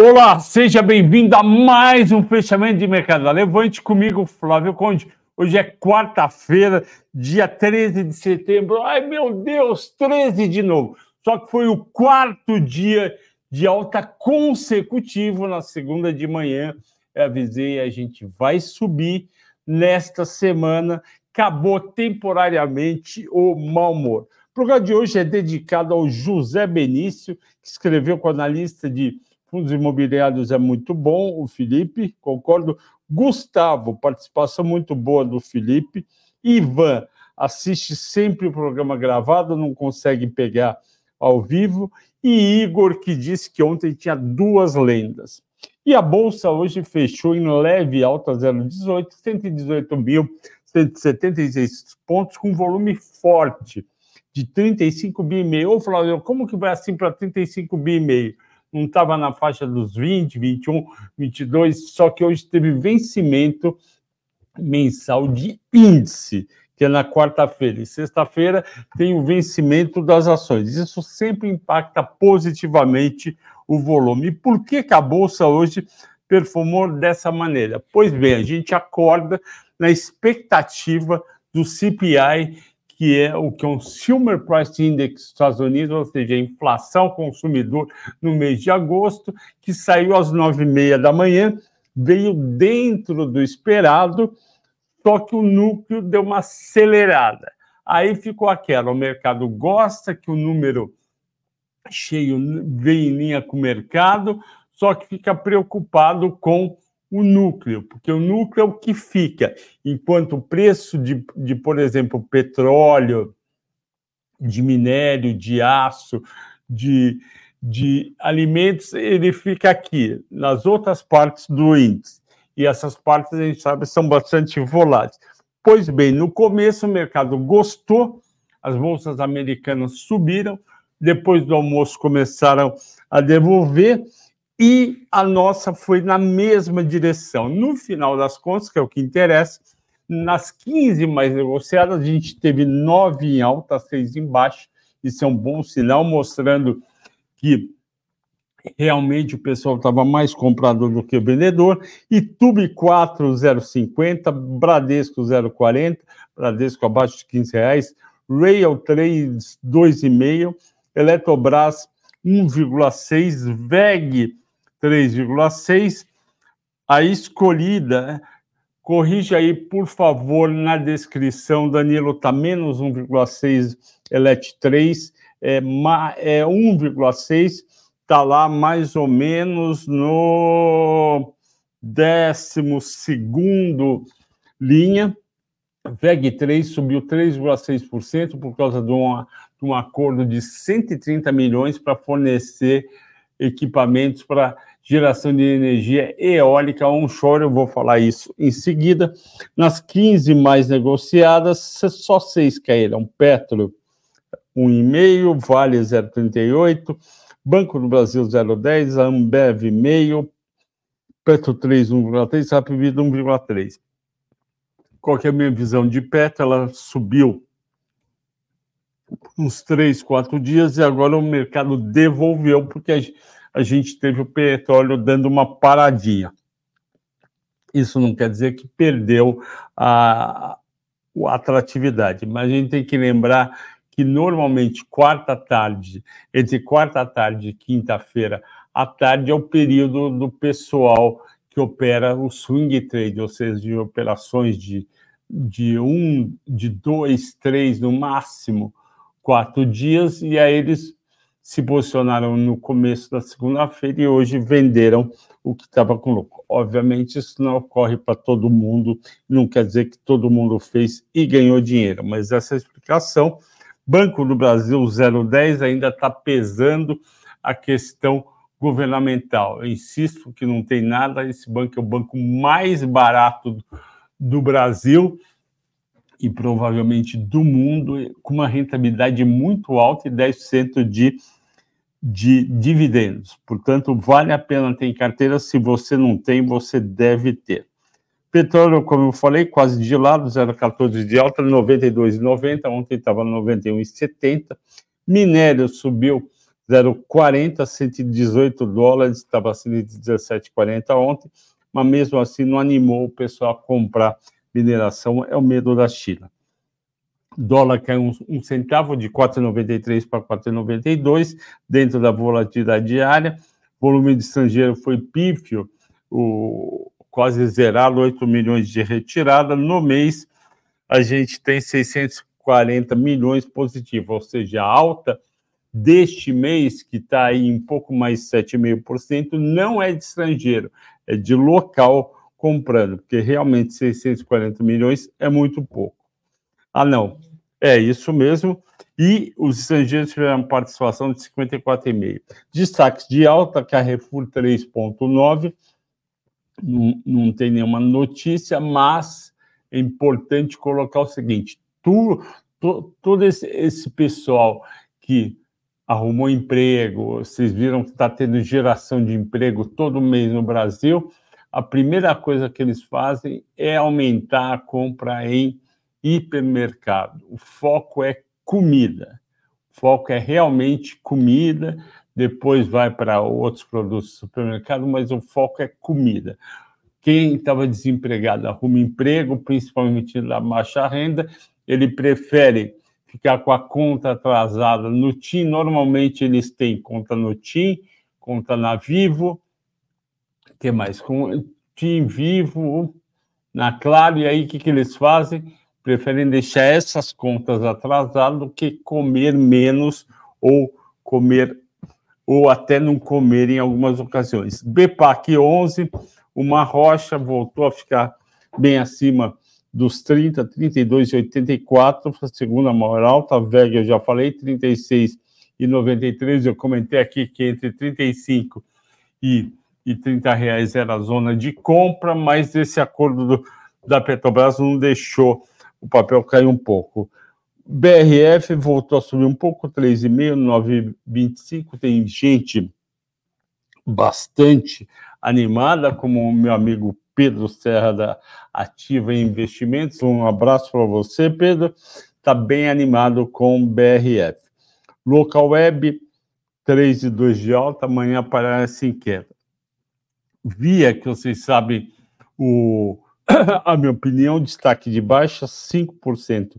Olá, seja bem-vindo a mais um fechamento de mercado. Levante comigo, Flávio Conde. Hoje é quarta-feira, dia 13 de setembro. Ai, meu Deus, 13 de novo. Só que foi o quarto dia de alta consecutivo na segunda de manhã. Eu avisei, a gente vai subir nesta semana. Acabou temporariamente o mau humor. O programa de hoje é dedicado ao José Benício, que escreveu com o analista de fundos imobiliários é muito bom, o Felipe, concordo. Gustavo, participação muito boa do Felipe. Ivan, assiste sempre o programa gravado, não consegue pegar ao vivo. E Igor, que disse que ontem tinha duas lendas. E a Bolsa hoje fechou em leve alta 0,18, 118.176 pontos, com volume forte de 35 bi e meio. Ô, Flávio, como que vai assim para 35 bi e meio? Não estava na faixa dos 20, 21, 22, só que hoje teve vencimento mensal de índice, que é na quarta-feira. E sexta-feira tem o vencimento das ações. Isso sempre impacta positivamente o volume. E por que, que a Bolsa hoje performou dessa maneira? Pois bem, a gente acorda na expectativa do CPI que é o Consumer Price Index dos Estados Unidos, ou seja, a inflação consumidor no mês de agosto, que saiu às nove e meia da manhã, veio dentro do esperado, só que o núcleo deu uma acelerada. Aí ficou aquela, o mercado gosta que o número cheio vem em linha com o mercado, só que fica preocupado com o núcleo, porque o núcleo é o que fica, enquanto o preço de, de, por exemplo, petróleo, de minério, de aço, de, de alimentos, ele fica aqui, nas outras partes do índice. E essas partes, a gente sabe, são bastante voláteis. Pois bem, no começo o mercado gostou, as bolsas americanas subiram, depois do almoço começaram a devolver, e a nossa foi na mesma direção. No final das contas, que é o que interessa, nas 15 mais negociadas, a gente teve nove em alta, seis em baixa. Isso é um bom sinal, mostrando que realmente o pessoal estava mais comprador do que vendedor. E Tube 4, 0,50, Bradesco 0,40, Bradesco abaixo de 15 reais, Rail 3, 2,5, Eletrobras 1,6, VEG 3,6. A escolhida, corrige aí, por favor, na descrição, Danilo, está menos 1,6, Elet 3, é, é 1,6, está lá mais ou menos no décimo segundo linha. VEG 3 subiu 3,6% por causa de, uma, de um acordo de 130 milhões para fornecer equipamentos para geração de energia eólica onshore, eu vou falar isso em seguida. Nas 15 mais negociadas, só seis caíram. Petro, 1,5, Vale 0,38, Banco do Brasil 0,10, Ambev meio, Petro 3, 1,3, Rapvida 1,3. Qual que é a minha visão de Petro? Ela subiu uns três, quatro dias e agora o mercado devolveu, porque a, gente teve o petróleo dando uma paradinha. Isso não quer dizer que perdeu a, a atratividade, mas a gente tem que lembrar que normalmente quarta tarde, entre quarta tarde e quinta-feira à tarde é o período do pessoal que opera o swing trade, ou seja, de operações de, de um, de dois, três no máximo, quatro dias, e aí eles se posicionaram no começo da segunda-feira e hoje venderam o que estava com lucro. Obviamente, isso não ocorre para todo mundo, não quer dizer que todo mundo fez e ganhou dinheiro, mas essa explicação. Banco do Brasil 010 ainda está pesando a questão governamental. Eu insisto que não tem nada, esse banco é o banco mais barato do Brasil e provavelmente do mundo, com uma rentabilidade muito alta e 10% de, de dividendos. Portanto, vale a pena ter em carteira. Se você não tem, você deve ter. Petróleo, como eu falei, quase de lado, 0,14 de alta, 92,90. Ontem estava 91,70. Minério subiu 0,40, 118 dólares, estava sendo de 17,40 ontem, mas mesmo assim não animou o pessoal a comprar mineração, é o medo da China. Dólar caiu um, um centavo de 4,93 para 4,92, dentro da volatilidade diária. Volume de estrangeiro foi pífio, o, quase zerado, 8 milhões de retirada. No mês, a gente tem 640 milhões positivo, ou seja, alta deste mês, que está aí em pouco mais de 7,5%, não é de estrangeiro, é de local comprando, porque realmente 640 milhões é muito pouco. Ah, não, é isso mesmo. E os estrangeiros tiveram participação de 54,5%. Destaques de alta, Carrefour 3,9%. Não, não tem nenhuma notícia, mas é importante colocar o seguinte: tu, todo esse, esse pessoal que arrumou emprego, vocês viram que está tendo geração de emprego todo mês no Brasil, a primeira coisa que eles fazem é aumentar a compra em hipermercado. O foco é comida. O foco é realmente comida, depois vai para outros produtos do supermercado, mas o foco é comida. Quem estava desempregado arruma emprego, principalmente na baixa renda, ele prefere ficar com a conta atrasada no TIM. Normalmente eles têm conta no TIM, conta na Vivo, que mais? Com TIM Vivo, na Claro, e aí o que, que eles fazem? Preferem deixar essas contas atrasadas do que comer menos ou comer ou até não comer em algumas ocasiões. BPAC 11, uma rocha voltou a ficar bem acima dos 30, 32 e 84, a segunda maior alta, VEG eu já falei, 36 e 93, eu comentei aqui que entre 35 e, 30 reais era a zona de compra, mas esse acordo do, da Petrobras não deixou o papel cair um pouco. BRF voltou a subir um pouco, 3,5, 9,25, tem gente bastante animada, como o meu amigo Pedro Serra da Ativa Investimentos. Um abraço para você, Pedro. Está bem animado com BRF. Local Web, 3 e 2 de alta, amanhã aparece em queda. Via, que vocês sabem, o, a minha opinião, destaque de baixa, 5%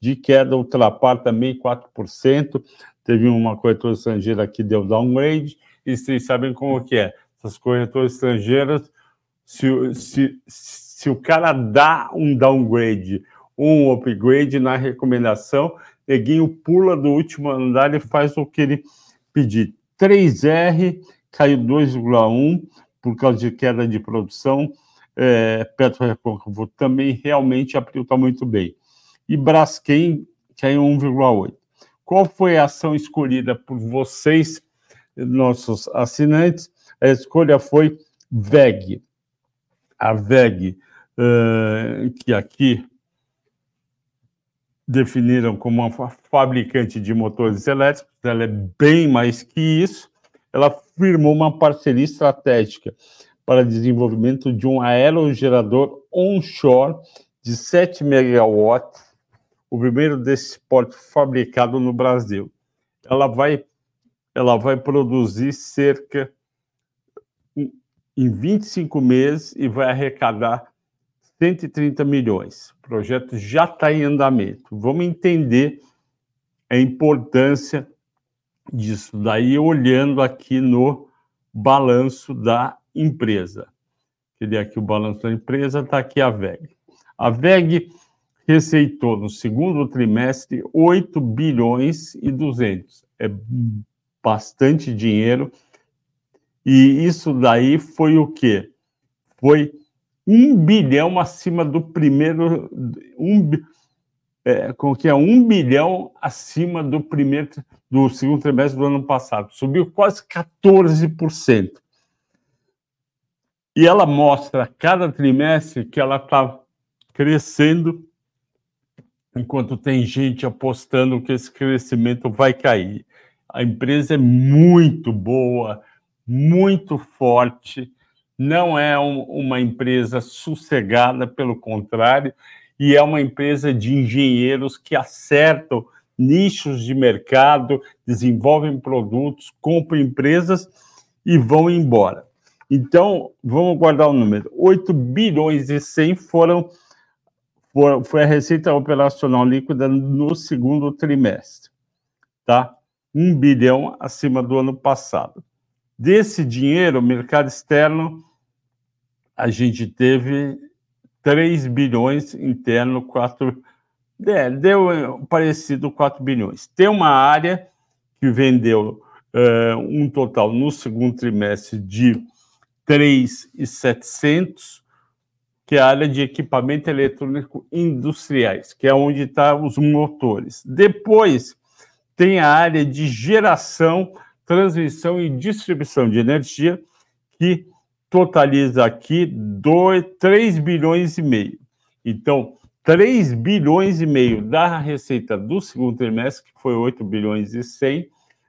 de queda, Ultrapar também 4%, teve uma corretora estrangeira que deu downgrade, e vocês sabem como que é, essas corretoras estrangeiras se, se, se o cara dá um downgrade um upgrade na recomendação, neguinho pula do último andar e faz o que ele pedir. 3R caiu 2,1 por causa de queda de produção. É, Petro Recôncavo também realmente abriu está muito bem. E Braskem caiu 1,8. Qual foi a ação escolhida por vocês, nossos assinantes? A escolha foi VEG a VEG, uh, que aqui definiram como uma fabricante de motores elétricos, ela é bem mais que isso, ela firmou uma parceria estratégica para desenvolvimento de um aerogerador onshore de 7 megawatts, o primeiro desse porte fabricado no Brasil. Ela vai, ela vai produzir cerca em 25 meses e vai arrecadar 130 milhões. O projeto já está em andamento. Vamos entender a importância disso daí olhando aqui no balanço da empresa. Queria aqui o balanço da empresa, está aqui a VEG. A VEG receitou no segundo trimestre 8 bilhões e 200. É bastante dinheiro e isso daí foi o quê? Foi um bilhão acima do primeiro. Um, é, com que é um bilhão acima do primeiro do segundo trimestre do ano passado. Subiu quase 14%. E ela mostra cada trimestre que ela está crescendo, enquanto tem gente apostando que esse crescimento vai cair. A empresa é muito boa, muito forte, não é um, uma empresa sossegada, pelo contrário, e é uma empresa de engenheiros que acertam nichos de mercado, desenvolvem produtos, compram empresas e vão embora. Então, vamos guardar o número. 8 bilhões e 100 foram foi a receita operacional líquida no segundo trimestre, tá? Um bilhão acima do ano passado. Desse dinheiro, mercado externo, a gente teve 3 bilhões interno, 4 é, deu parecido 4 bilhões. Tem uma área que vendeu uh, um total no segundo trimestre de 3,700 que é a área de equipamento eletrônico industriais, que é onde estão tá os motores. Depois tem a área de geração, transmissão e distribuição de energia, que totaliza aqui 2, 3 bilhões e meio. Então, 3 bilhões e meio da receita do segundo trimestre, que foi 8 bilhões e 100,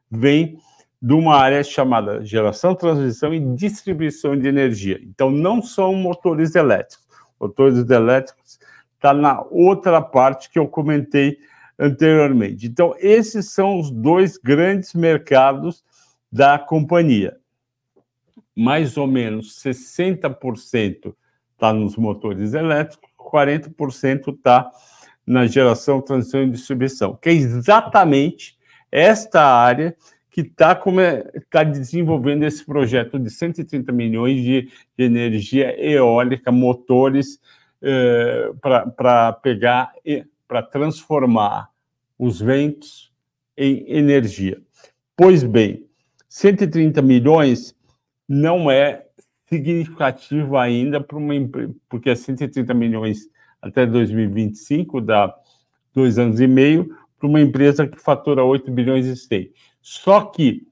vem de uma área chamada geração, transmissão e distribuição de energia. Então, não são motores elétricos motores elétricos, está na outra parte que eu comentei anteriormente. Então, esses são os dois grandes mercados da companhia. Mais ou menos 60% está nos motores elétricos, 40% está na geração, transição e distribuição, que é exatamente esta área que está tá desenvolvendo esse projeto de 130 milhões de, de energia eólica, motores, eh, para pegar, para transformar os ventos em energia. Pois bem, 130 milhões não é significativo ainda para uma empresa, porque é 130 milhões até 2025, dá dois anos e meio, para uma empresa que fatura 8 bilhões e 100. Só que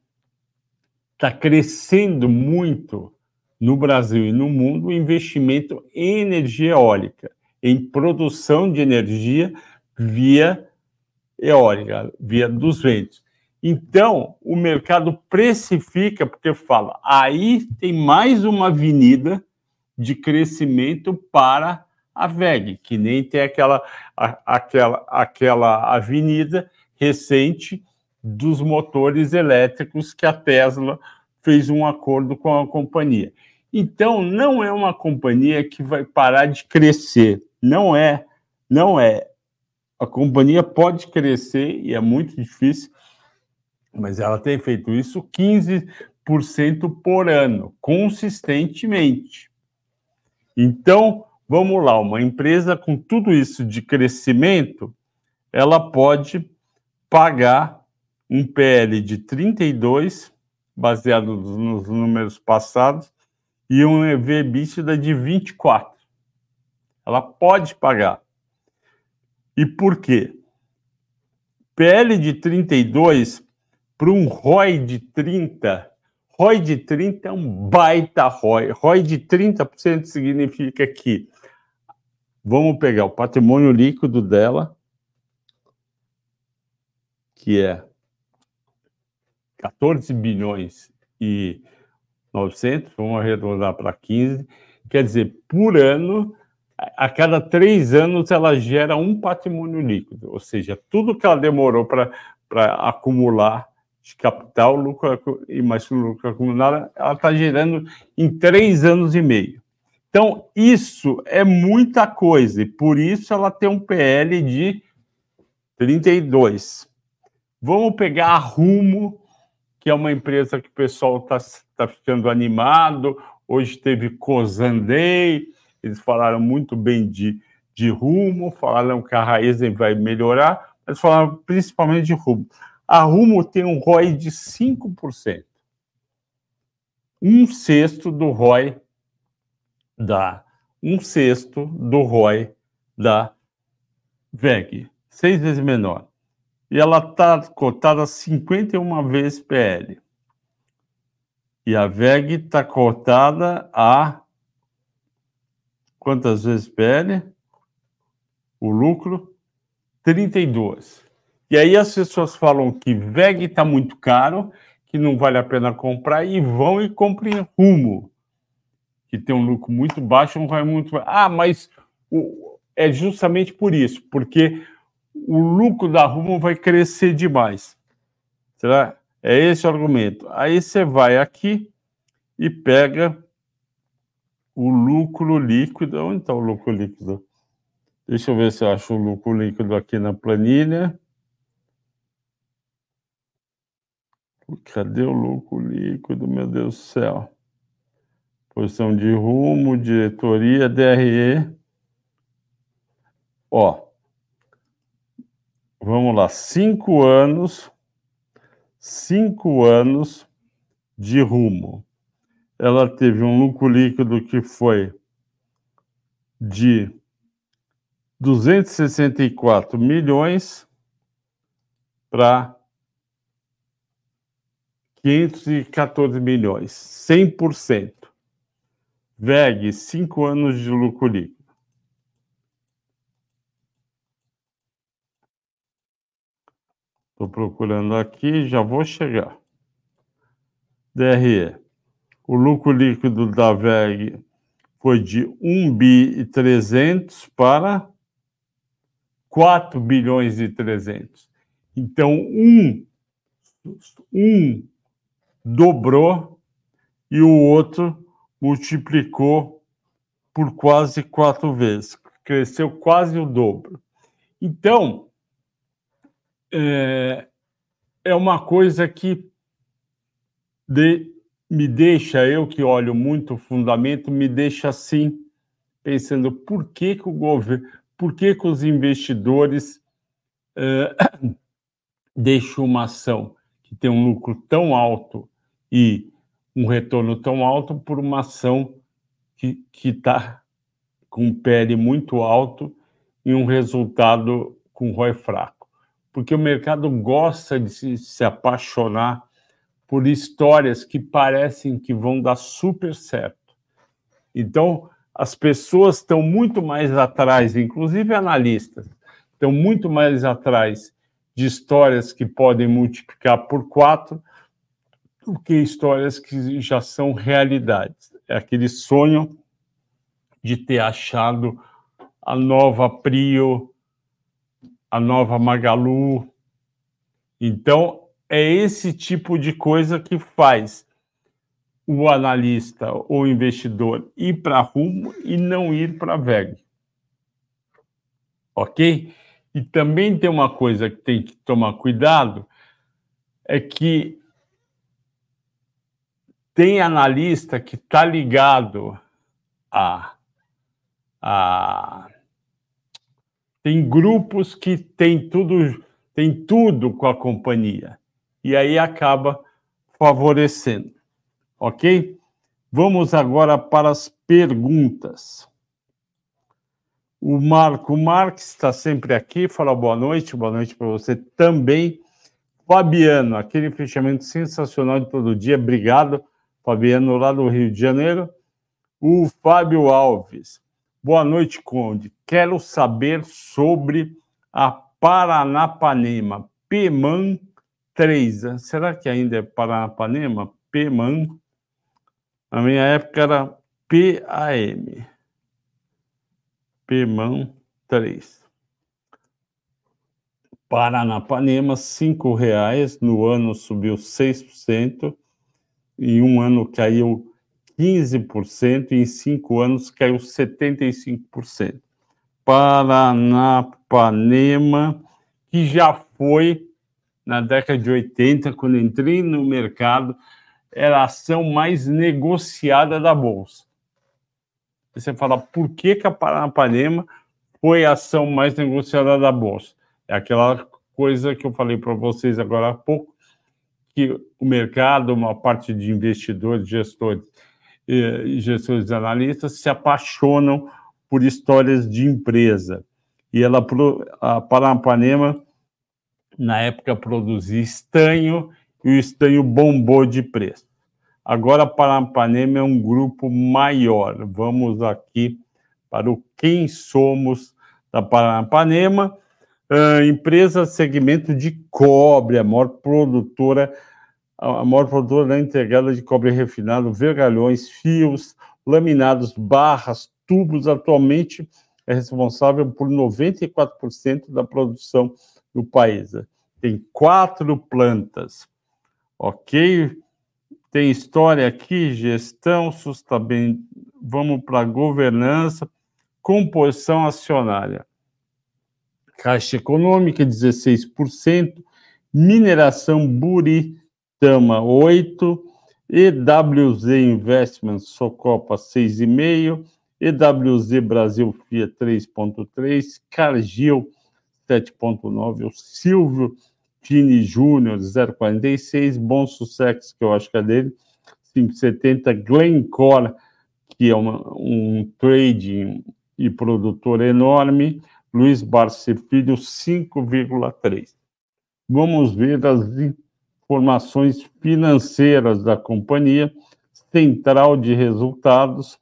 está crescendo muito no Brasil e no mundo o investimento em energia eólica, em produção de energia via eólica, via dos ventos. Então, o mercado precifica, porque fala, aí tem mais uma avenida de crescimento para a VEG, que nem tem aquela, aquela, aquela avenida recente dos motores elétricos que a Tesla fez um acordo com a companhia. Então, não é uma companhia que vai parar de crescer. Não é, não é. A companhia pode crescer e é muito difícil, mas ela tem feito isso 15% por ano, consistentemente. Então, vamos lá, uma empresa com tudo isso de crescimento, ela pode pagar um PL de 32, baseado nos números passados, e um EV EBITDA de 24. Ela pode pagar. E por quê? PL de 32 para um ROI de 30. ROI de 30 é um baita ROI. ROI de 30% significa que vamos pegar o patrimônio líquido dela, que é 14 bilhões e 900, vamos arredondar para 15, quer dizer, por ano, a cada três anos ela gera um patrimônio líquido, ou seja, tudo que ela demorou para acumular de capital, lucro e mais lucro acumulado, ela está gerando em três anos e meio. Então, isso é muita coisa, e por isso ela tem um PL de 32. Vamos pegar a Rumo, que é uma empresa que o pessoal está tá ficando animado. Hoje teve Cozandei, eles falaram muito bem de, de rumo, falaram que a Raizen vai melhorar, mas falaram principalmente de rumo. A Rumo tem um ROI de 5%. Um sexto do ROI da um sexto do ROI da VEG, seis vezes menor e ela está cotada 51 vezes PL. E a VEG está cotada a quantas vezes PL? O lucro 32. E aí as pessoas falam que VEG está muito caro, que não vale a pena comprar e vão e comprem Rumo, que tem um lucro muito baixo, não vai muito. Ah, mas o... é justamente por isso, porque o lucro da Rumo vai crescer demais. Será? É esse o argumento. Aí você vai aqui e pega o lucro líquido. Onde está o lucro líquido? Deixa eu ver se eu acho o lucro líquido aqui na planilha. Cadê o lucro líquido, meu Deus do céu? Posição de rumo, diretoria, DRE. Ó, vamos lá, cinco anos, cinco anos de rumo. Ela teve um lucro líquido que foi de 264 milhões para 514 milhões, 100%. VEG, 5 anos de lucro líquido. Estou procurando aqui, já vou chegar. DRE. O lucro líquido da VEG foi de 1 bi e 300 para 4 bilhões e 300. Então, um, um dobrou e o outro multiplicou por quase quatro vezes, cresceu quase o dobro. Então, é, é uma coisa que de, me deixa, eu que olho muito o fundamento, me deixa assim, pensando por que, que o governo, por que, que os investidores uh, deixam uma ação que tem um lucro tão alto e um retorno tão alto por uma ação que está com PL muito alto e um resultado com ROI fraco? Porque o mercado gosta de se, se apaixonar por histórias que parecem que vão dar super certo. Então, as pessoas estão muito mais atrás, inclusive analistas, estão muito mais atrás de histórias que podem multiplicar por quatro do que histórias que já são realidades. É aquele sonho de ter achado a nova Prio, a nova Magalu. Então, é esse tipo de coisa que faz o analista ou investidor ir para rumo e não ir para VEG. Ok? E também tem uma coisa que tem que tomar cuidado, é que tem analista que está ligado a, a tem grupos que tem tudo tem tudo com a companhia e aí acaba favorecendo. Ok? Vamos agora para as perguntas. O Marco Marques está sempre aqui, fala boa noite, boa noite para você também. Fabiano, aquele fechamento sensacional de todo dia, obrigado, Fabiano, lá do Rio de Janeiro. O Fábio Alves, boa noite, Conde. Quero saber sobre a Paranapanema, PMAN 3. Será que ainda é Paranapanema? PMAN na minha época era PAM. PMAN 3. Paranapanema, R$ reais no ano subiu 6%, em um ano caiu 15%, e em cinco anos caiu 75%. Paranapanema, que já foi na década de 80, quando entrei no mercado, era a ação mais negociada da Bolsa. Você fala, por que, que a Paranapanema foi a ação mais negociada da Bolsa? É aquela coisa que eu falei para vocês agora há pouco, que o mercado, uma parte de investidores, gestores e gestores analistas se apaixonam por histórias de empresa. E ela, a Paranapanema, na época, produzia estanho e o estanho bombou de preço. Agora, Paranapanema é um grupo maior. Vamos aqui para o quem somos da Paranapanema. Uh, empresa segmento de cobre, a maior produtora, a maior produtora integrada de cobre refinado, vergalhões, fios, laminados, barras, tubos. Atualmente, é responsável por 94% da produção do país. Tem quatro plantas, ok? Tem história aqui, gestão, sustentabilidade. Vamos para governança, composição acionária. Caixa econômica, 16%, mineração Buritama, 8%, EWZ Investments, Socopa, 6,5%, EWZ Brasil FIA 3,3%, Cargill 7,9%, o Silvio Tini Júnior 0,46%, Bom Sucesso, que eu acho que é dele, 5,70%, Glencore, que é uma, um trading e produtor enorme, Luiz Filho, 5,3%. Vamos ver as informações financeiras da companhia, central de resultados,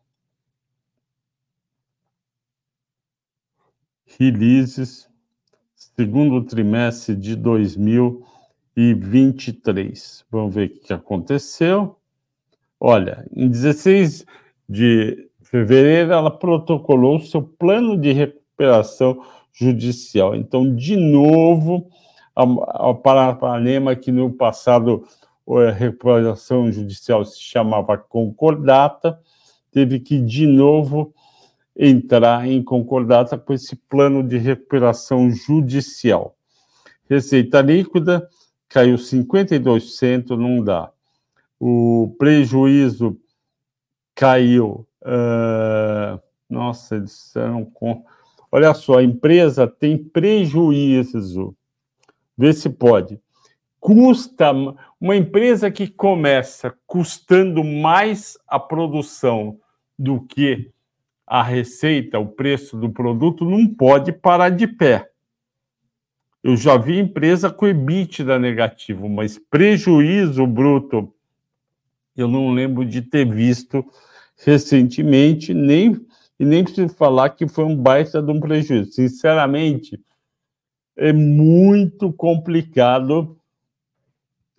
releases, segundo trimestre de 2023. Vamos ver o que aconteceu. Olha, em 16 de fevereiro, ela protocolou seu plano de recuperação judicial. Então, de novo, ao Parapanema, que no passado a recuperação judicial se chamava concordata, teve que, de novo, entrar em concordata com esse plano de recuperação judicial. Receita líquida caiu 52%, não dá. O prejuízo caiu. Uh, nossa, disseram com. Olha só, a empresa tem prejuízo. Vê se pode. Custa. Uma empresa que começa custando mais a produção do que a receita, o preço do produto, não pode parar de pé. Eu já vi empresa com EBITDA negativo, mas prejuízo bruto, eu não lembro de ter visto recentemente, nem, e nem preciso falar que foi um baita de um prejuízo. Sinceramente, é muito complicado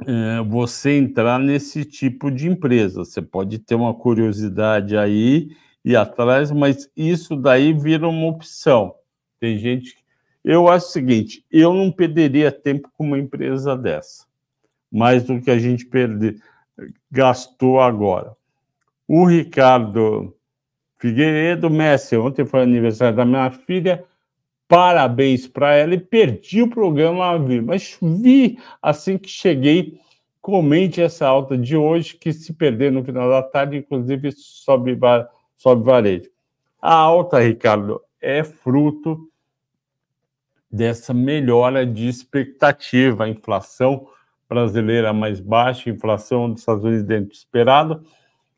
é, você entrar nesse tipo de empresa. Você pode ter uma curiosidade aí ir atrás, mas isso daí vira uma opção. Tem gente. Eu acho o seguinte: eu não perderia tempo com uma empresa dessa, mais do que a gente perde, gastou agora. O Ricardo Figueiredo, Messi, ontem foi aniversário da minha filha, parabéns para ela e perdi o programa mas vi assim que cheguei. Comente essa alta de hoje, que se perder no final da tarde, inclusive sobe sobe varejo. A alta, Ricardo, é fruto dessa melhora de expectativa. A inflação brasileira mais baixa, a inflação dos Estados Unidos dentro do esperado,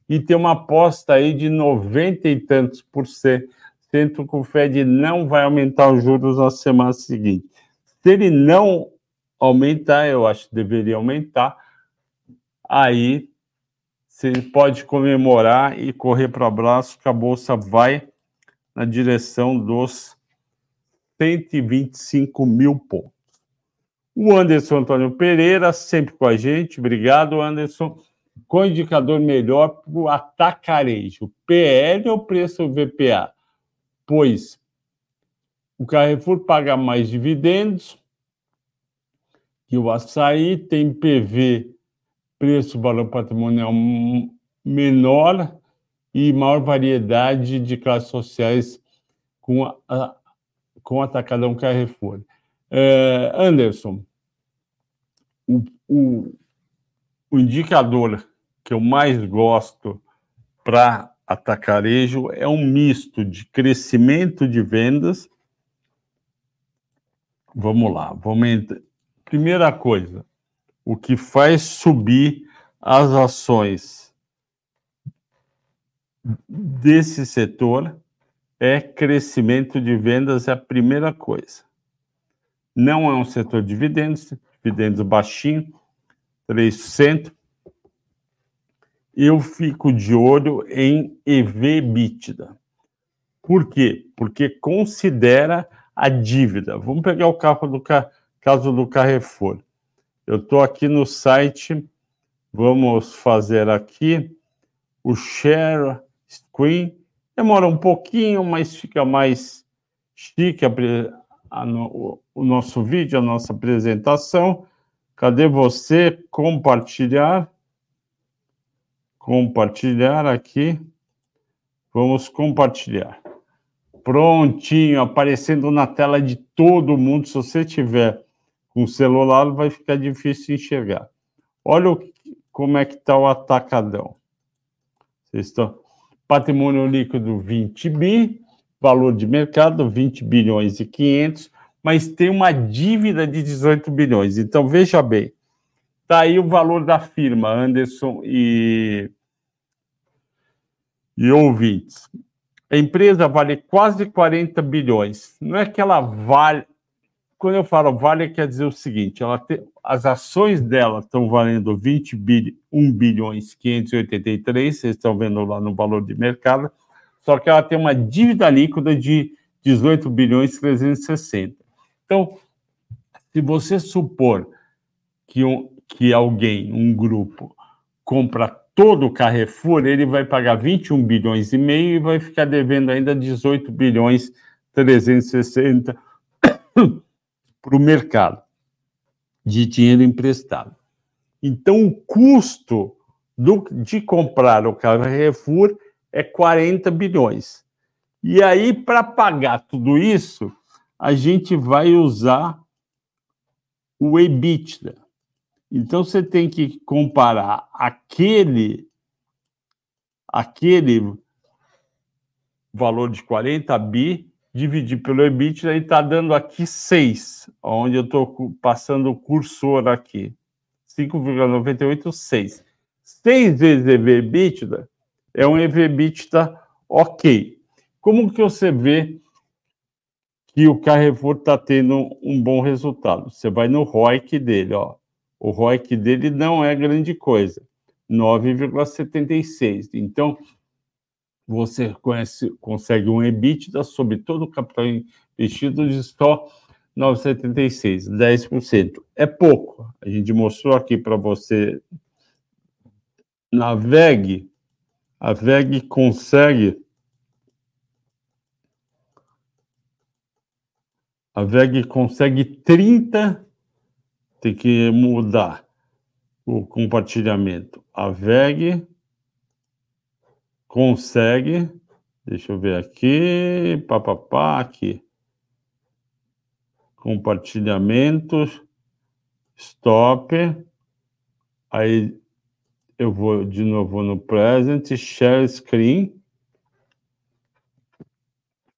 e tem uma aposta aí de 90 e tantos por cento que o Fed não vai aumentar os juros na semana seguinte. Se ele não aumentar, eu acho que deveria aumentar, aí você pode comemorar e correr para o abraço, que a Bolsa vai na direção dos 125 mil pontos. O Anderson Antônio Pereira, sempre com a gente. Obrigado, Anderson. Com indicador melhor para o atacarejo, PL ou preço VPA? Pois o Carrefour paga mais dividendos que o açaí, tem PV preço valor patrimonial menor e maior variedade de classes sociais com, a, com Atacadão Carrefour. É, Anderson, o, o, o indicador que eu mais gosto para atacarejo é um misto de crescimento de vendas. Vamos lá, vamos entrar. Primeira coisa, o que faz subir as ações desse setor é crescimento de vendas, é a primeira coisa. Não é um setor de dividendos, dividendos baixinho, 3%. Eu fico de olho em EV/EBITDA. Por quê? Porque considera a dívida. Vamos pegar o caso do, caso do Carrefour. Eu estou aqui no site, vamos fazer aqui o share screen. Demora um pouquinho, mas fica mais chique a, a, no, o nosso vídeo, a nossa apresentação. Cadê você? Compartilhar. Compartilhar aqui. Vamos compartilhar. Prontinho, aparecendo na tela de todo mundo. Se você tiver com o celular, vai ficar difícil enxergar. Olha o, como é que está o atacadão. Vocês estão... Patrimônio líquido 20 bi, valor de mercado 20 bilhões e 500, mas tem uma dívida de 18 bilhões. Então, veja bem, está aí o valor da firma, Anderson e, e ouvintes. A empresa vale quase 40 bilhões. Não é que ela vale. Quando eu falo vale, quer dizer o seguinte: ela tem, as ações dela estão valendo 20 bilhões, 1 bilhões 583, vocês estão vendo lá no valor de mercado, só que ela tem uma dívida líquida de 18 bilhões 360. Então, se você supor que, um, que alguém, um grupo, compra todo o Carrefour, ele vai pagar 21 bilhões e meio e vai ficar devendo ainda 18 bilhões 360 para o mercado de dinheiro emprestado. Então, o custo do, de comprar o Carrefour é 40 bilhões. E aí, para pagar tudo isso, a gente vai usar o EBITDA. Então você tem que comparar aquele aquele valor de 40 bi dividir pelo EBITDA e está dando aqui 6, onde eu estou passando o cursor aqui. 5,986. 6 vezes EBITDA é um EBITDA ok. Como que você vê que o Carrefour está tendo um bom resultado? Você vai no ROIC dele, ó. O ROIC dele não é grande coisa, 9,76. Então, você conhece, consegue um EBITDA sobre todo o capital investido de só 9,76, 10%. É pouco. A gente mostrou aqui para você na VEG, a VEG consegue a VEG consegue 30 tem que mudar o compartilhamento. A VEG consegue, deixa eu ver aqui, papapá, aqui. Compartilhamento, stop. Aí eu vou de novo no present, share screen.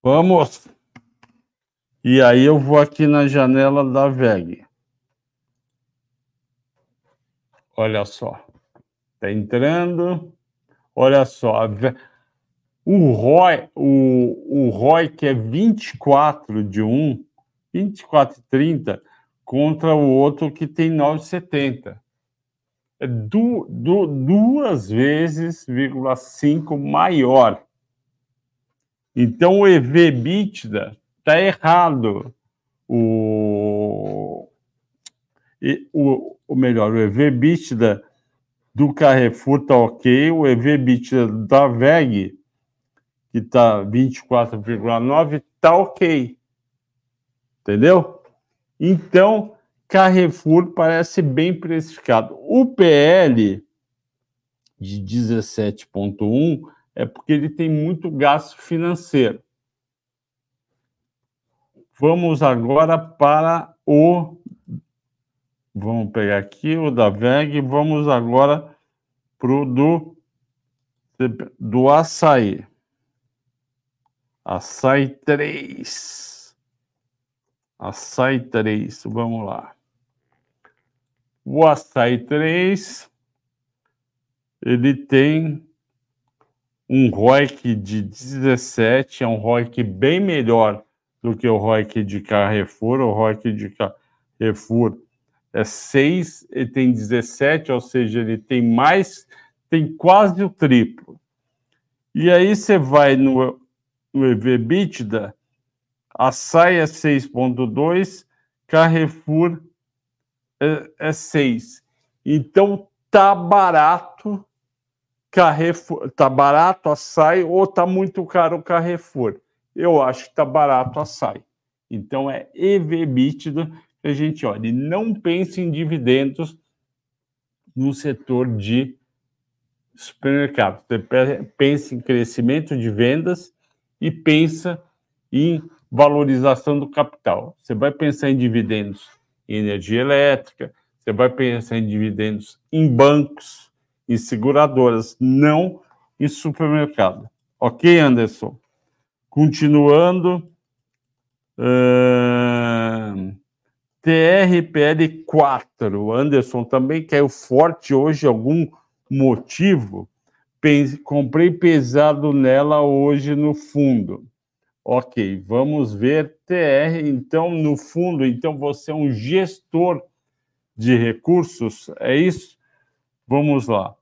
Vamos. E aí eu vou aqui na janela da VEG. Olha só. Está entrando. Olha só. O ROI, o, o ROI que é 24 de um, 24,30 contra o outro que tem 9,70. É du, du, duas vezes, 5 maior. Então o EV EBITDA está errado. O, o, melhor, o EV EBITDA do Carrefour está ok, o EV EBITDA da VEG, que está 24,9, está ok. Entendeu? Então, Carrefour parece bem precificado. O PL de 17,1 é porque ele tem muito gasto financeiro. Vamos agora para o Vamos pegar aqui o da VEG. Vamos agora para o do, do açaí. Açaí 3. Açaí 3. Vamos lá. O açaí 3 ele tem um ROIC de 17, é um ROIC bem melhor do que o ROIC de Carrefour. O ROIC de Carrefour é 6, ele tem 17, ou seja, ele tem mais, tem quase o triplo. E aí você vai no, no EV-EBITDA, a SAI é 6,2, Carrefour é, é 6. Então tá barato Carrefour, tá barato a SAI ou tá muito caro o Carrefour. Eu acho que está barato a SAI. Então é EV/EBITDA que a gente olha. E não pense em dividendos no setor de supermercado. Pensa em crescimento de vendas e pensa em valorização do capital. Você vai pensar em dividendos em energia elétrica, você vai pensar em dividendos em bancos, em seguradoras, não em supermercado. Ok, Anderson? Continuando. Uh, TRPL4. Anderson também caiu forte hoje, algum motivo? comprei pesado nela hoje no fundo. Ok, vamos ver TR. Então, no fundo, então você é um gestor de recursos, é isso? Vamos lá.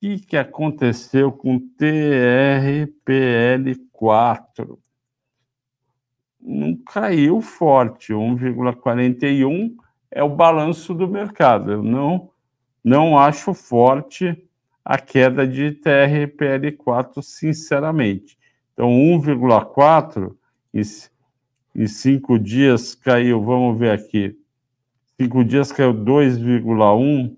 Que, que aconteceu com TRPL4? Não caiu forte, 1,41 é o balanço do mercado. Eu não, não acho forte a queda de TRPL4, sinceramente. Então, 1,4 em, em cinco dias caiu, vamos ver aqui, cinco dias caiu 2,1,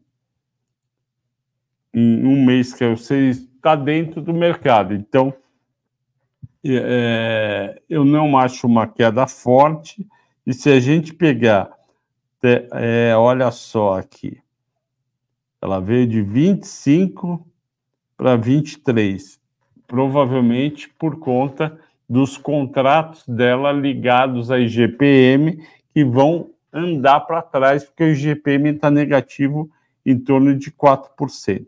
em um mês caiu 6, está dentro do mercado. Então, é, eu não acho uma queda forte, e se a gente pegar, é, olha só aqui, ela veio de 25 para 23 provavelmente por conta dos contratos dela ligados à IGPM, que vão andar para trás, porque o IGPM está negativo em torno de 4%.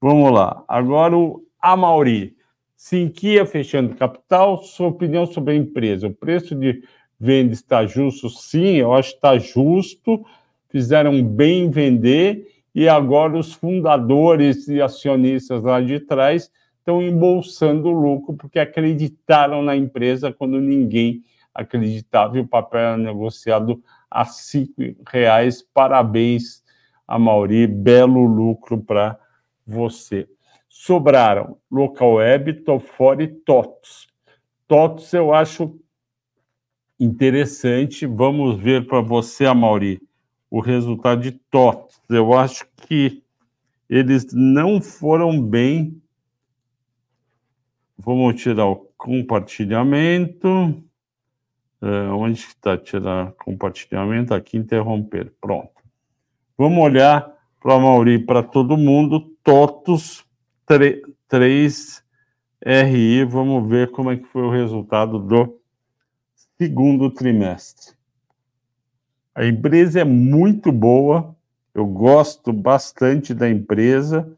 Vamos lá. Agora o Amauri. Sinquia fechando capital, sua opinião sobre a empresa. O preço de venda está justo? Sim, eu acho que está justo. Fizeram bem vender e agora os fundadores e acionistas lá de trás estão embolsando lucro porque acreditaram na empresa quando ninguém acreditava e o papel era negociado a cinco reais. Parabéns a Mauri, belo lucro para você. Sobraram Local Web, Tofore e TOTOS. TOTOS eu acho interessante. Vamos ver para você, Mauri, o resultado de TOTOS. Eu acho que eles não foram bem Vamos tirar o compartilhamento. É, onde está tirar compartilhamento? Aqui, interromper. Pronto. Vamos olhar para a Mauri, para todo mundo. TOTUS 3 RI. Vamos ver como é que foi o resultado do segundo trimestre. A empresa é muito boa. Eu gosto bastante da empresa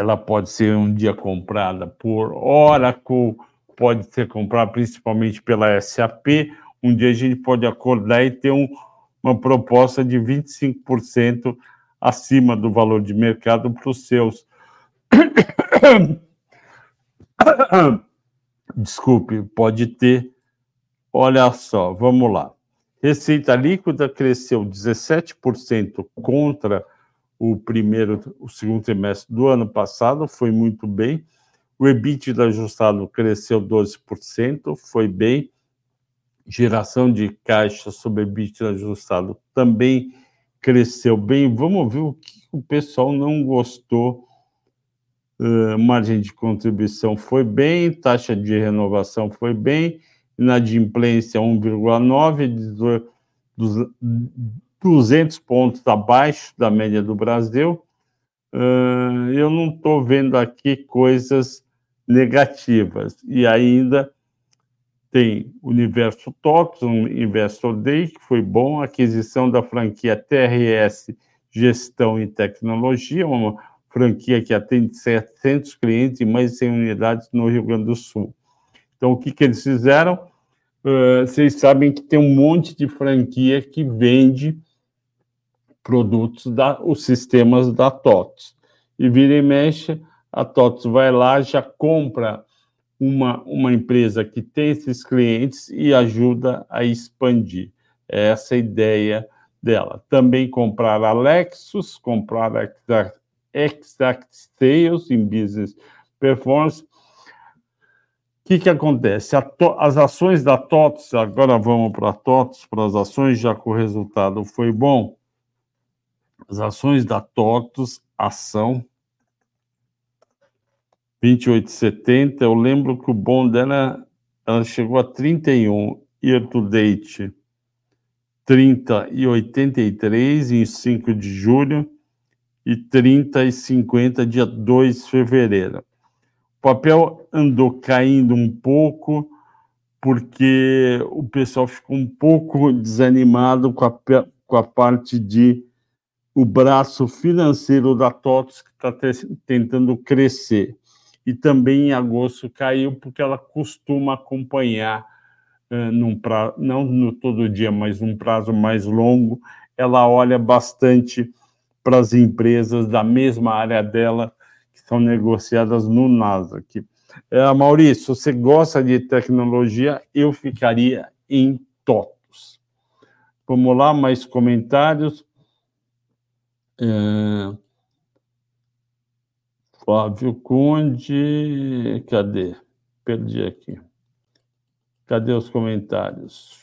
ela pode ser um dia comprada por Oracle, pode ser comprada principalmente pela SAP. Um dia a gente pode acordar e ter um, uma proposta de 25% acima do valor de mercado para os seus. Desculpe, pode ter. Olha só, vamos lá. Receita líquida cresceu 17% contra o primeiro, o segundo trimestre do ano passado, foi muito bem. O EBITDA ajustado cresceu 12%, foi bem. Geração de caixa sobre EBITDA ajustado também cresceu bem. Vamos ver o que o pessoal não gostou. Uh, margem de contribuição foi bem, taxa de renovação foi bem, inadimplência 1,9, 200 pontos abaixo da média do Brasil. Uh, eu não estou vendo aqui coisas negativas. E ainda tem Universo TOTS, um Investor Day, que foi bom, aquisição da franquia TRS Gestão e Tecnologia, uma franquia que atende 700 clientes e mais de 100 unidades no Rio Grande do Sul. Então, o que, que eles fizeram? Uh, vocês sabem que tem um monte de franquia que vende produtos da os sistemas da TOTS. E vira e mexe, a TOTS vai lá, já compra uma, uma empresa que tem esses clientes e ajuda a expandir. É essa a ideia dela. Também comprar a Lexus, comprar a Exact Sales em Business Performance, que, que acontece? as ações da TOTS, agora vamos para a TOTS, para as ações, já que o resultado foi bom. As ações da TOTS, ação 28,70. Eu lembro que o bom dela ela chegou a 31 year to date 30 e 83 em 5 de julho e 30 e 50 dia 2 de fevereiro. O papel andou caindo um pouco porque o pessoal ficou um pouco desanimado com a, com a parte de o braço financeiro da TOTS que está tentando crescer e também em agosto caiu porque ela costuma acompanhar uh, num prazo, não no todo dia, mas num prazo mais longo, ela olha bastante para as empresas da mesma área dela que são negociadas no Nasdaq. Uh, Maurício, você gosta de tecnologia, eu ficaria em TOTOS. Vamos lá, mais comentários. Uh, Flávio Conde, cadê? Perdi aqui. Cadê os comentários?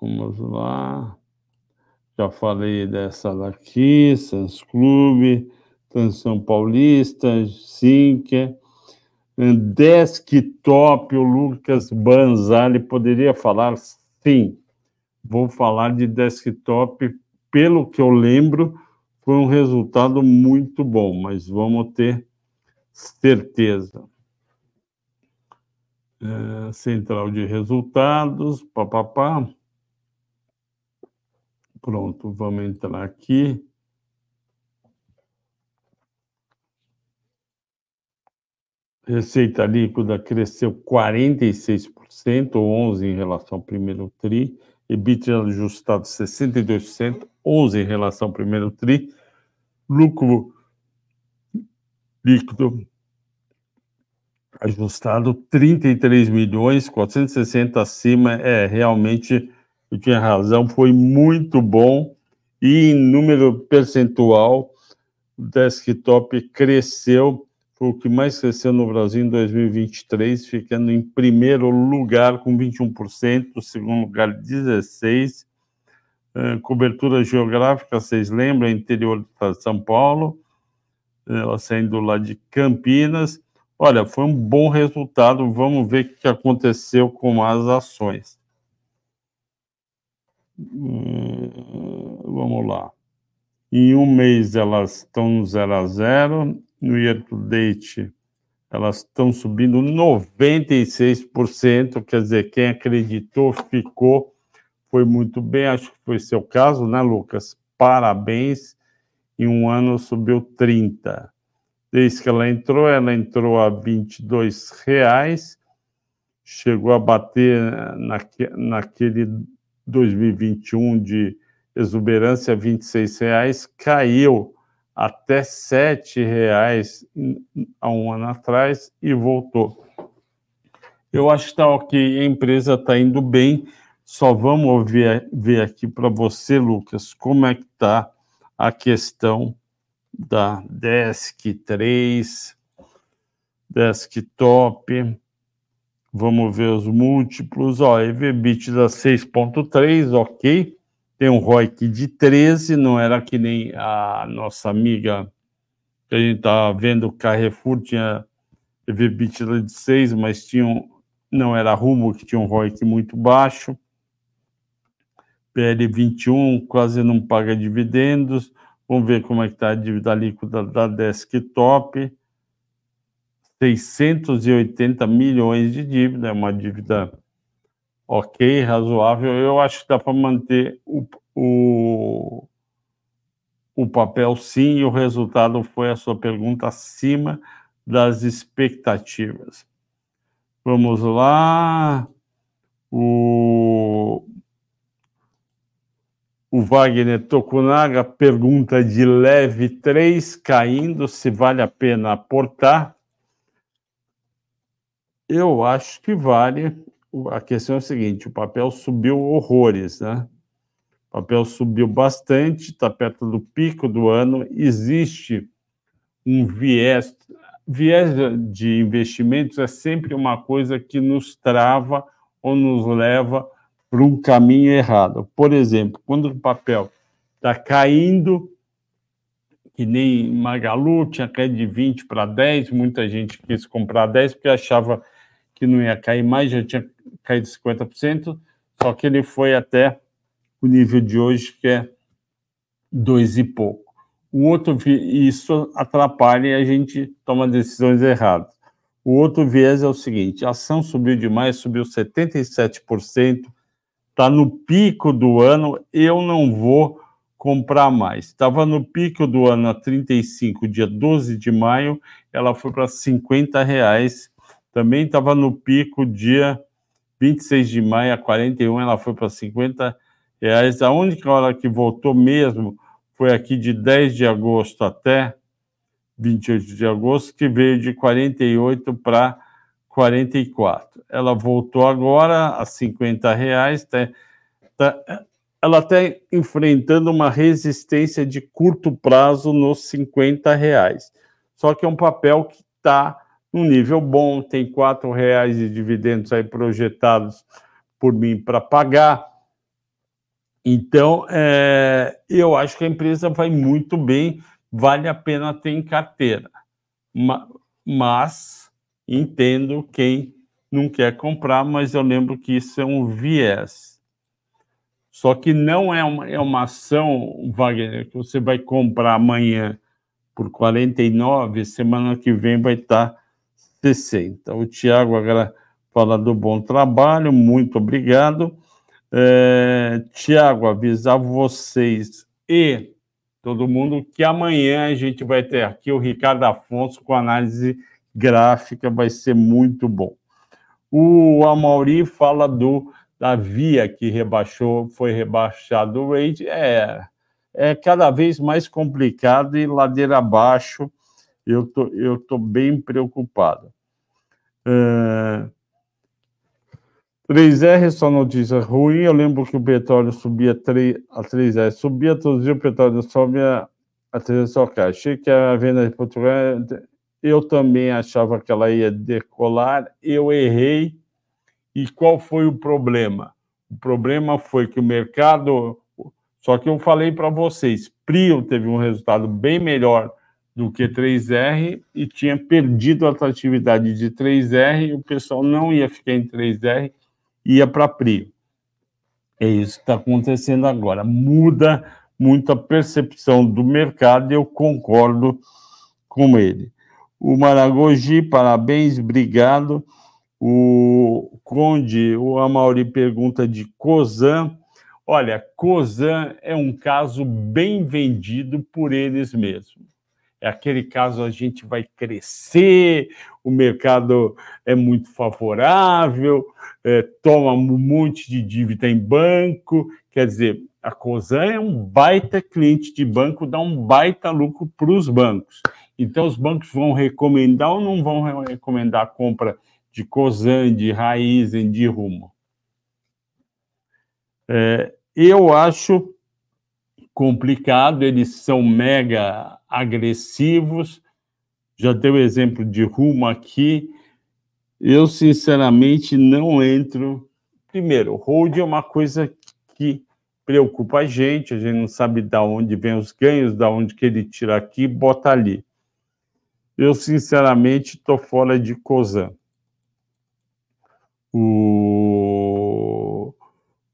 Vamos lá. Já falei dessa daqui, Sans Clube, Canção Paulista, Sinker. Desktop, o Lucas Banzali poderia falar? Sim, vou falar de desktop pelo que eu lembro, foi um resultado muito bom, mas vamos ter certeza. É, central de resultados, papapá. Pronto, vamos entrar aqui. Receita líquida cresceu 46%, ou 11% em relação ao primeiro TRI. EBITDA ajustado 62%, 11 em relação ao primeiro TRI, lucro líquido ajustado 33 milhões, 460 acima, é realmente eu tinha razão, foi muito bom. E em número percentual o desktop cresceu, o que mais cresceu no Brasil em 2023, ficando em primeiro lugar com 21%, segundo lugar 16 é, cobertura geográfica, vocês lembram, interior de São Paulo, ela saindo lá de Campinas. Olha, foi um bom resultado. Vamos ver o que aconteceu com as ações. Hum, vamos lá. Em um mês elas estão no 0 a 0, no year to date elas estão subindo 96%, quer dizer, quem acreditou ficou foi muito bem, acho que foi seu caso, né, Lucas? Parabéns. Em um ano subiu 30. Desde que ela entrou, ela entrou a 22 reais, chegou a bater naque, naquele 2021 de exuberância 26 reais, caiu até 7 reais há um ano atrás e voltou. Eu acho que está ok, a empresa está indo bem só vamos ver, ver aqui para você, Lucas, como é que está a questão da Desk 3, Desktop. Vamos ver os múltiplos. Ó, EVBITDA 6.3, ok. Tem um ROIC de 13, não era que nem a nossa amiga que a gente estava vendo, Carrefour tinha EVBITDA de 6, mas tinha um, não era Rumo, que tinha um ROIC muito baixo. PL21 quase não paga dividendos. Vamos ver como é que está a dívida líquida da desktop. 680 milhões de dívida, é uma dívida ok, razoável. Eu acho que dá para manter o, o, o papel sim, e o resultado foi a sua pergunta acima das expectativas. Vamos lá. O o Wagner Tokunaga pergunta de leve 3 caindo, se vale a pena aportar. Eu acho que vale. A questão é a seguinte: o papel subiu horrores, né? O papel subiu bastante, está perto do pico do ano. Existe um viés. Viés de investimentos é sempre uma coisa que nos trava ou nos leva para um caminho errado. Por exemplo, quando o papel está caindo, que nem Magalu tinha caído de 20 para 10, muita gente quis comprar 10 porque achava que não ia cair mais, já tinha caído 50%, só que ele foi até o nível de hoje, que é dois e pouco. O outro, isso atrapalha e a gente toma decisões erradas. O outro viés é o seguinte: a ação subiu demais, subiu 77%, está no pico do ano, eu não vou comprar mais. Estava no pico do ano a 35, dia 12 de maio, ela foi para 50 reais. Também estava no pico dia 26 de maio a 41, ela foi para 50 reais. A única hora que voltou mesmo foi aqui de 10 de agosto até 28 de agosto, que veio de 48 para 44. Ela voltou agora a 50 reais, tá, tá, ela está enfrentando uma resistência de curto prazo nos 50 reais. Só que é um papel que está num nível bom, tem quatro reais de dividendos aí projetados por mim para pagar. Então, é, eu acho que a empresa vai muito bem vale a pena ter em carteira. Mas entendo quem não quer comprar, mas eu lembro que isso é um viés. Só que não é uma, é uma ação, Wagner, que você vai comprar amanhã por 49, semana que vem vai estar 60. O Tiago agora fala do bom trabalho, muito obrigado. É, Tiago, avisar vocês e todo mundo que amanhã a gente vai ter aqui o Ricardo Afonso com análise gráfica, vai ser muito bom. O Amauri fala do da Via que rebaixou, foi rebaixado o rate, é é cada vez mais complicado e ladeira abaixo. Eu tô eu tô bem preocupado. Uh, 3R só notícia ruim. Eu lembro que o petróleo subia 3, a 3R, subia todos os dias, o petróleo sobe a, a 3R só cai. Achei que a venda de Portugal, eu também achava que ela ia decolar, eu errei. E qual foi o problema? O problema foi que o mercado. Só que eu falei para vocês, Prio teve um resultado bem melhor do que 3R e tinha perdido a atratividade de 3R e o pessoal não ia ficar em 3R ia para PRI. É isso que está acontecendo agora. Muda muito a percepção do mercado e eu concordo com ele. O Maragogi, parabéns, obrigado. O Conde, o Amauri pergunta de Cozan. Olha, Cozan é um caso bem vendido por eles mesmos é aquele caso a gente vai crescer, o mercado é muito favorável, é, toma um monte de dívida em banco, quer dizer, a Cosan é um baita cliente de banco, dá um baita lucro para os bancos. Então, os bancos vão recomendar ou não vão recomendar a compra de Cosan, de Raizen, de Rumo? É, eu acho complicado, eles são mega agressivos. Já deu exemplo de rumo aqui. Eu, sinceramente, não entro. Primeiro, hold é uma coisa que preocupa a gente, a gente não sabe de onde vem os ganhos, de onde que ele tira aqui e bota ali. Eu, sinceramente, estou fora de COSAN. O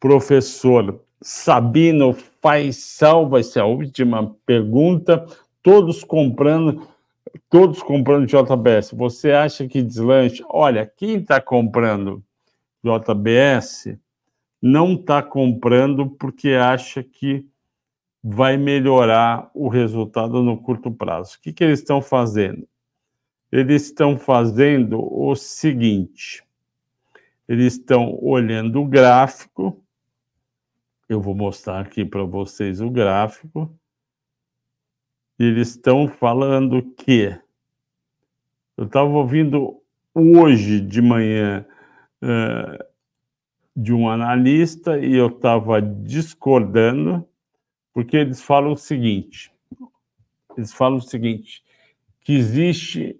professor Sabino Faisal vai ser a última pergunta. Todos comprando, todos comprando JBS. Você acha que deslanche? Olha, quem está comprando JBS não está comprando porque acha que vai melhorar o resultado no curto prazo. O que, que eles estão fazendo? Eles estão fazendo o seguinte: eles estão olhando o gráfico eu vou mostrar aqui para vocês o gráfico. Eles estão falando que eu estava ouvindo hoje de manhã uh, de um analista e eu estava discordando, porque eles falam o seguinte: eles falam o seguinte, que existe,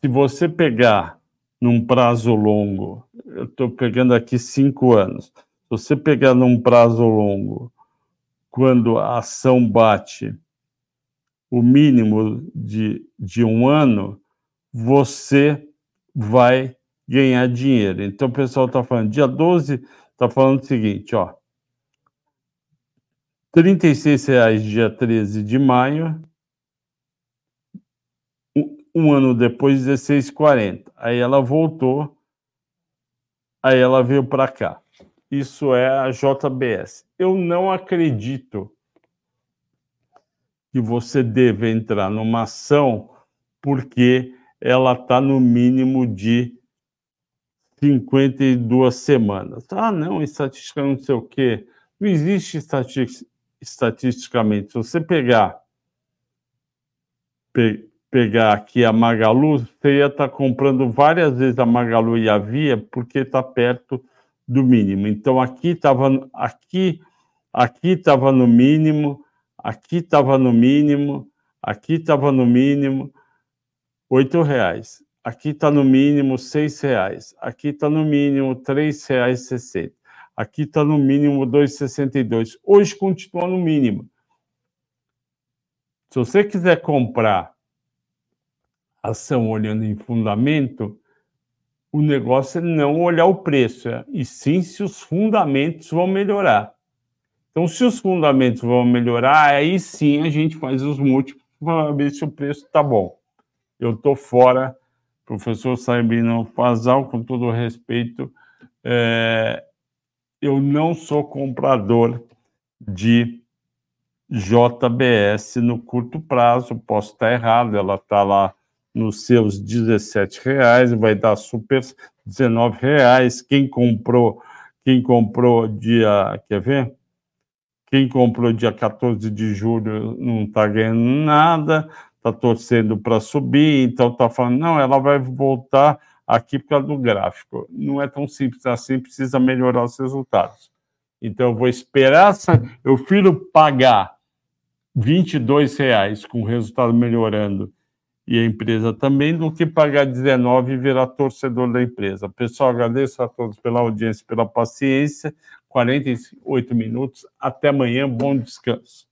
se você pegar num prazo longo, eu estou pegando aqui cinco anos, você pegar num prazo longo, quando a ação bate o mínimo de, de um ano, você vai ganhar dinheiro. Então, o pessoal está falando, dia 12, está falando o seguinte, ó, R$ reais dia 13 de maio, um ano depois, 16,40. Aí ela voltou, aí ela veio para cá. Isso é a JBS. Eu não acredito que você deve entrar numa ação porque ela está no mínimo de 52 semanas. Ah, não, estatística não sei o quê. Não existe estatisticamente. Se você pegar pegar aqui a Magalu, você ia estar tá comprando várias vezes a Magalu e a Via, porque está perto do mínimo. Então aqui estava aqui aqui estava no mínimo, aqui estava no mínimo, aqui estava no mínimo oito reais. Aqui está no mínimo seis reais. Aqui está no mínimo três reais sessenta. Aqui está no mínimo dois sessenta e dois. Hoje continua no mínimo. Se você quiser comprar ação olhando em fundamento, o negócio é não olhar o preço, é, e sim se os fundamentos vão melhorar. Então, se os fundamentos vão melhorar, aí sim a gente faz os múltiplos para ver se o preço está bom. Eu estou fora, professor Sabino Fazal, com todo respeito, é, eu não sou comprador de JBS no curto prazo, posso estar errado, ela está lá nos seus 17 reais, vai dar super 19 reais. Quem comprou, quem comprou dia, quer ver? Quem comprou dia 14 de julho não está ganhando nada, está torcendo para subir, então está falando, não, ela vai voltar aqui por causa do gráfico. Não é tão simples assim, precisa melhorar os resultados. Então, eu vou esperar, eu prefiro pagar 22 reais com o resultado melhorando e a empresa também, do que pagar 19 e virar torcedor da empresa. Pessoal, agradeço a todos pela audiência, pela paciência. 48 minutos. Até amanhã. Bom descanso.